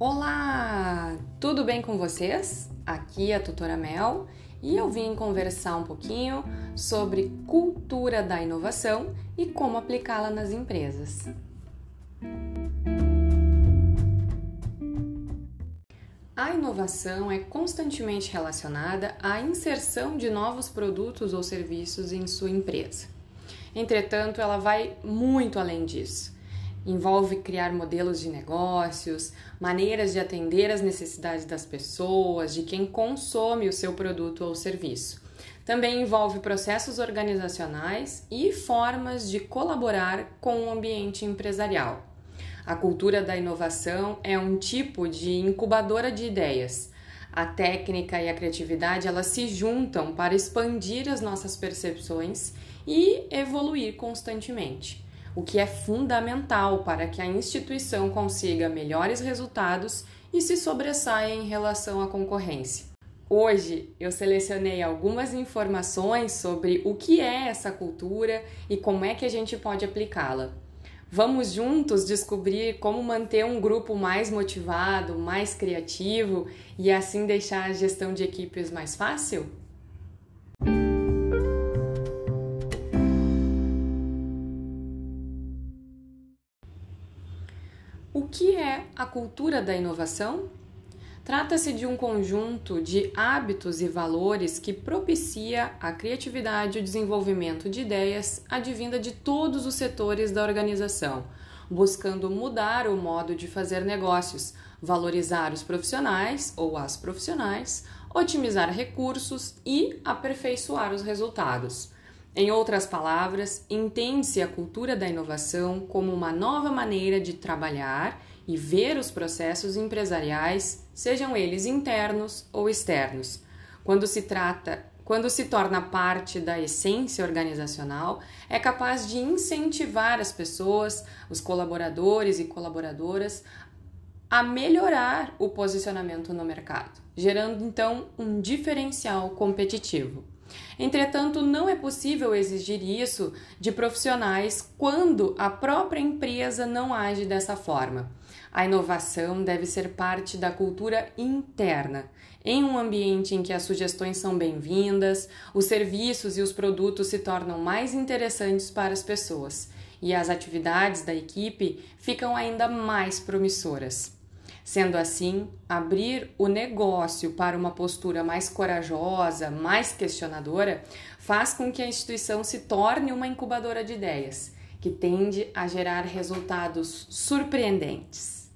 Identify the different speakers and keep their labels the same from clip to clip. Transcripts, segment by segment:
Speaker 1: Olá, tudo bem com vocês? Aqui é a tutora Mel e eu vim conversar um pouquinho sobre cultura da inovação e como aplicá-la nas empresas. A inovação é constantemente relacionada à inserção de novos produtos ou serviços em sua empresa. Entretanto, ela vai muito além disso envolve criar modelos de negócios, maneiras de atender às necessidades das pessoas, de quem consome o seu produto ou serviço. Também envolve processos organizacionais e formas de colaborar com o ambiente empresarial. A cultura da inovação é um tipo de incubadora de ideias. A técnica e a criatividade elas se juntam para expandir as nossas percepções e evoluir constantemente o que é fundamental para que a instituição consiga melhores resultados e se sobressaia em relação à concorrência. Hoje eu selecionei algumas informações sobre o que é essa cultura e como é que a gente pode aplicá-la. Vamos juntos descobrir como manter um grupo mais motivado, mais criativo e assim deixar a gestão de equipes mais fácil? Que é a cultura da inovação? Trata-se de um conjunto de hábitos e valores que propicia a criatividade e o desenvolvimento de ideias advinda de todos os setores da organização, buscando mudar o modo de fazer negócios, valorizar os profissionais ou as profissionais, otimizar recursos e aperfeiçoar os resultados. Em outras palavras, entende-se a cultura da inovação como uma nova maneira de trabalhar e ver os processos empresariais, sejam eles internos ou externos. Quando se trata, quando se torna parte da essência organizacional, é capaz de incentivar as pessoas, os colaboradores e colaboradoras a melhorar o posicionamento no mercado, gerando então um diferencial competitivo. Entretanto, não é possível exigir isso de profissionais quando a própria empresa não age dessa forma. A inovação deve ser parte da cultura interna, em um ambiente em que as sugestões são bem-vindas, os serviços e os produtos se tornam mais interessantes para as pessoas e as atividades da equipe ficam ainda mais promissoras. Sendo assim, abrir o negócio para uma postura mais corajosa, mais questionadora, faz com que a instituição se torne uma incubadora de ideias, que tende a gerar resultados surpreendentes.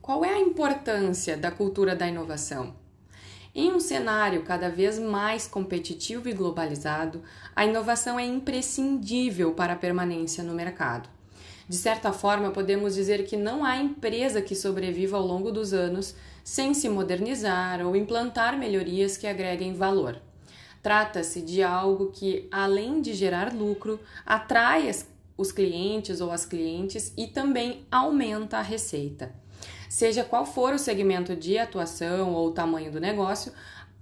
Speaker 1: Qual é a importância da cultura da inovação? Em um cenário cada vez mais competitivo e globalizado, a inovação é imprescindível para a permanência no mercado. De certa forma, podemos dizer que não há empresa que sobreviva ao longo dos anos sem se modernizar ou implantar melhorias que agreguem valor. Trata-se de algo que, além de gerar lucro, atrai os clientes ou as clientes e também aumenta a receita. Seja qual for o segmento de atuação ou o tamanho do negócio,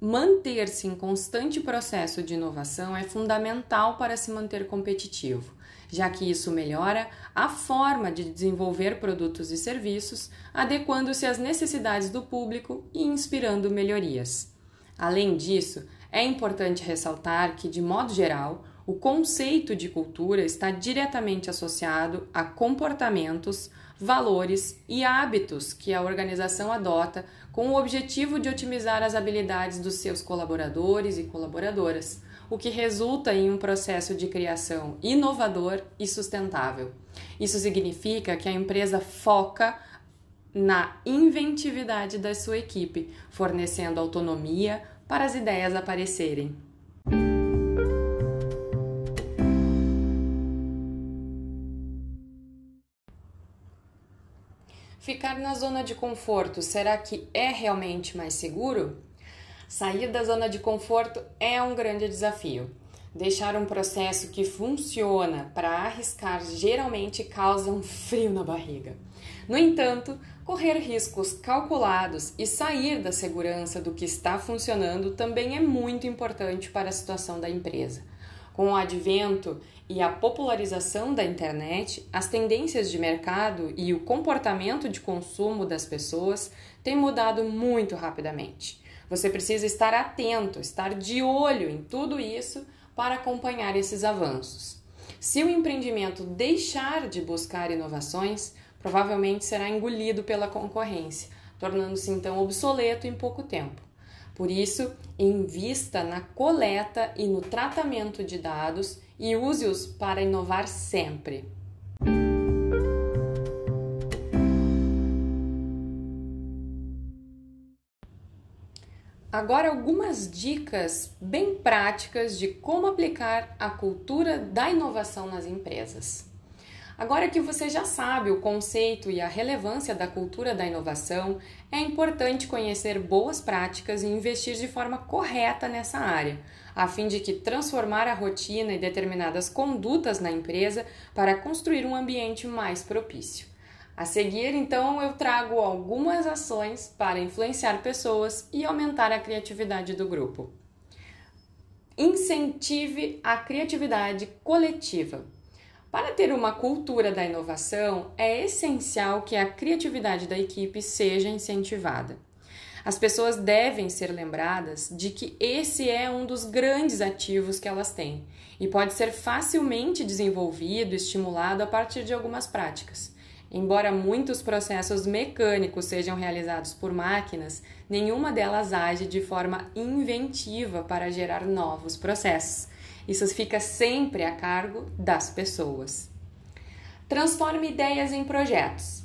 Speaker 1: manter-se em constante processo de inovação é fundamental para se manter competitivo, já que isso melhora a forma de desenvolver produtos e serviços, adequando-se às necessidades do público e inspirando melhorias. Além disso, é importante ressaltar que, de modo geral, o conceito de cultura está diretamente associado a comportamentos, valores e hábitos que a organização adota com o objetivo de otimizar as habilidades dos seus colaboradores e colaboradoras, o que resulta em um processo de criação inovador e sustentável. Isso significa que a empresa foca na inventividade da sua equipe, fornecendo autonomia para as ideias aparecerem. Ficar na zona de conforto, será que é realmente mais seguro? Sair da zona de conforto é um grande desafio. Deixar um processo que funciona para arriscar geralmente causa um frio na barriga. No entanto, correr riscos calculados e sair da segurança do que está funcionando também é muito importante para a situação da empresa. Com o advento e a popularização da internet, as tendências de mercado e o comportamento de consumo das pessoas têm mudado muito rapidamente. Você precisa estar atento, estar de olho em tudo isso para acompanhar esses avanços. Se o empreendimento deixar de buscar inovações, provavelmente será engolido pela concorrência, tornando-se então obsoleto em pouco tempo. Por isso, invista na coleta e no tratamento de dados e use-os para inovar sempre. Agora, algumas dicas bem práticas de como aplicar a cultura da inovação nas empresas. Agora que você já sabe o conceito e a relevância da cultura da inovação, é importante conhecer boas práticas e investir de forma correta nessa área, a fim de que transformar a rotina e determinadas condutas na empresa para construir um ambiente mais propício. A seguir, então, eu trago algumas ações para influenciar pessoas e aumentar a criatividade do grupo. Incentive a criatividade coletiva. Para ter uma cultura da inovação, é essencial que a criatividade da equipe seja incentivada. As pessoas devem ser lembradas de que esse é um dos grandes ativos que elas têm e pode ser facilmente desenvolvido e estimulado a partir de algumas práticas. Embora muitos processos mecânicos sejam realizados por máquinas, nenhuma delas age de forma inventiva para gerar novos processos. Isso fica sempre a cargo das pessoas. Transforme ideias em projetos.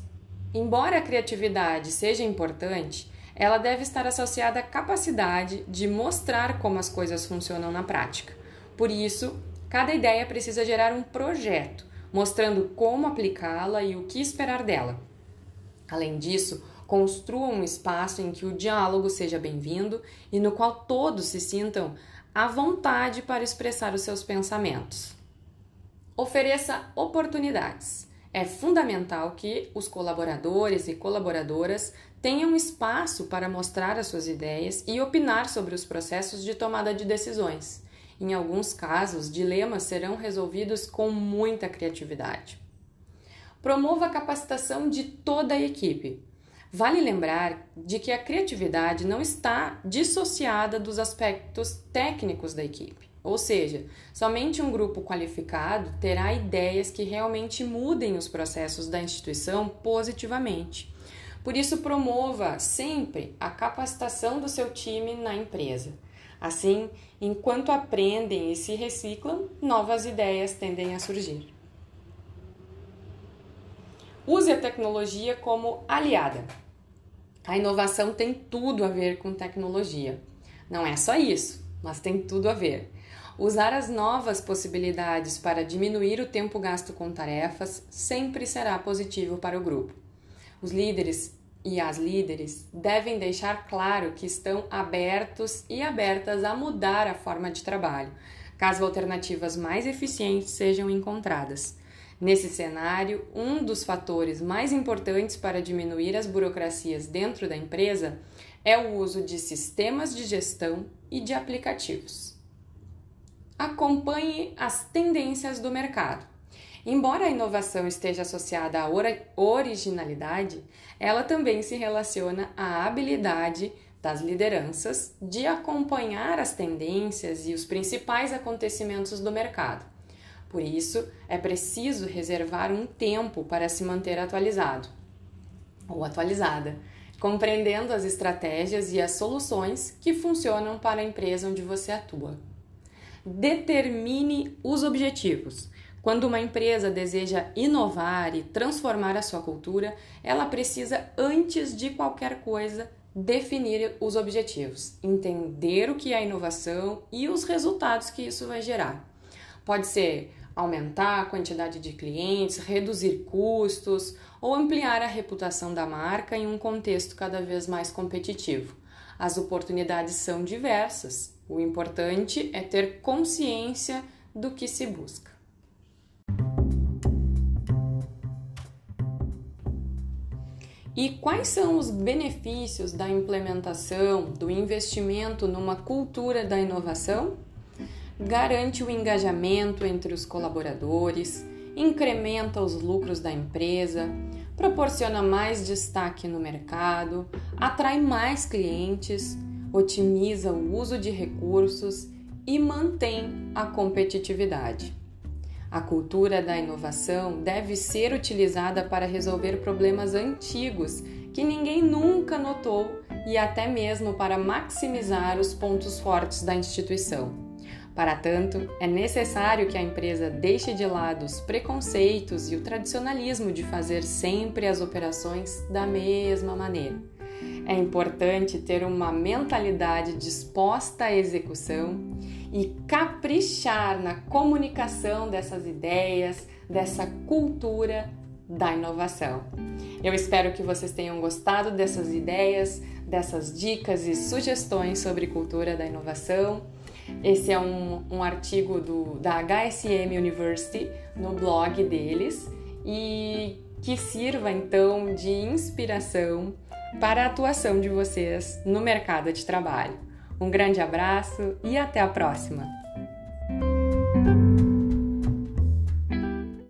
Speaker 1: Embora a criatividade seja importante, ela deve estar associada à capacidade de mostrar como as coisas funcionam na prática. Por isso, cada ideia precisa gerar um projeto, mostrando como aplicá-la e o que esperar dela. Além disso, construa um espaço em que o diálogo seja bem-vindo e no qual todos se sintam à vontade para expressar os seus pensamentos. Ofereça oportunidades. É fundamental que os colaboradores e colaboradoras tenham espaço para mostrar as suas ideias e opinar sobre os processos de tomada de decisões. Em alguns casos, dilemas serão resolvidos com muita criatividade. Promova a capacitação de toda a equipe. Vale lembrar de que a criatividade não está dissociada dos aspectos técnicos da equipe. Ou seja, somente um grupo qualificado terá ideias que realmente mudem os processos da instituição positivamente. Por isso, promova sempre a capacitação do seu time na empresa. Assim, enquanto aprendem e se reciclam, novas ideias tendem a surgir. Use a tecnologia como aliada. A inovação tem tudo a ver com tecnologia. Não é só isso, mas tem tudo a ver. Usar as novas possibilidades para diminuir o tempo gasto com tarefas sempre será positivo para o grupo. Os líderes e as líderes devem deixar claro que estão abertos e abertas a mudar a forma de trabalho, caso alternativas mais eficientes sejam encontradas. Nesse cenário, um dos fatores mais importantes para diminuir as burocracias dentro da empresa é o uso de sistemas de gestão e de aplicativos. Acompanhe as tendências do mercado. Embora a inovação esteja associada à originalidade, ela também se relaciona à habilidade das lideranças de acompanhar as tendências e os principais acontecimentos do mercado por isso, é preciso reservar um tempo para se manter atualizado ou atualizada, compreendendo as estratégias e as soluções que funcionam para a empresa onde você atua. Determine os objetivos. Quando uma empresa deseja inovar e transformar a sua cultura, ela precisa, antes de qualquer coisa, definir os objetivos, entender o que é inovação e os resultados que isso vai gerar. Pode ser aumentar a quantidade de clientes, reduzir custos ou ampliar a reputação da marca em um contexto cada vez mais competitivo. As oportunidades são diversas. O importante é ter consciência do que se busca. E quais são os benefícios da implementação, do investimento numa cultura da inovação? Garante o engajamento entre os colaboradores, incrementa os lucros da empresa, proporciona mais destaque no mercado, atrai mais clientes, otimiza o uso de recursos e mantém a competitividade. A cultura da inovação deve ser utilizada para resolver problemas antigos que ninguém nunca notou e até mesmo para maximizar os pontos fortes da instituição. Para tanto, é necessário que a empresa deixe de lado os preconceitos e o tradicionalismo de fazer sempre as operações da mesma maneira. É importante ter uma mentalidade disposta à execução e caprichar na comunicação dessas ideias, dessa cultura da inovação. Eu espero que vocês tenham gostado dessas ideias, dessas dicas e sugestões sobre cultura da inovação. Esse é um, um artigo do, da HSM University no blog deles e que sirva então de inspiração para a atuação de vocês no mercado de trabalho. Um grande abraço e até a próxima!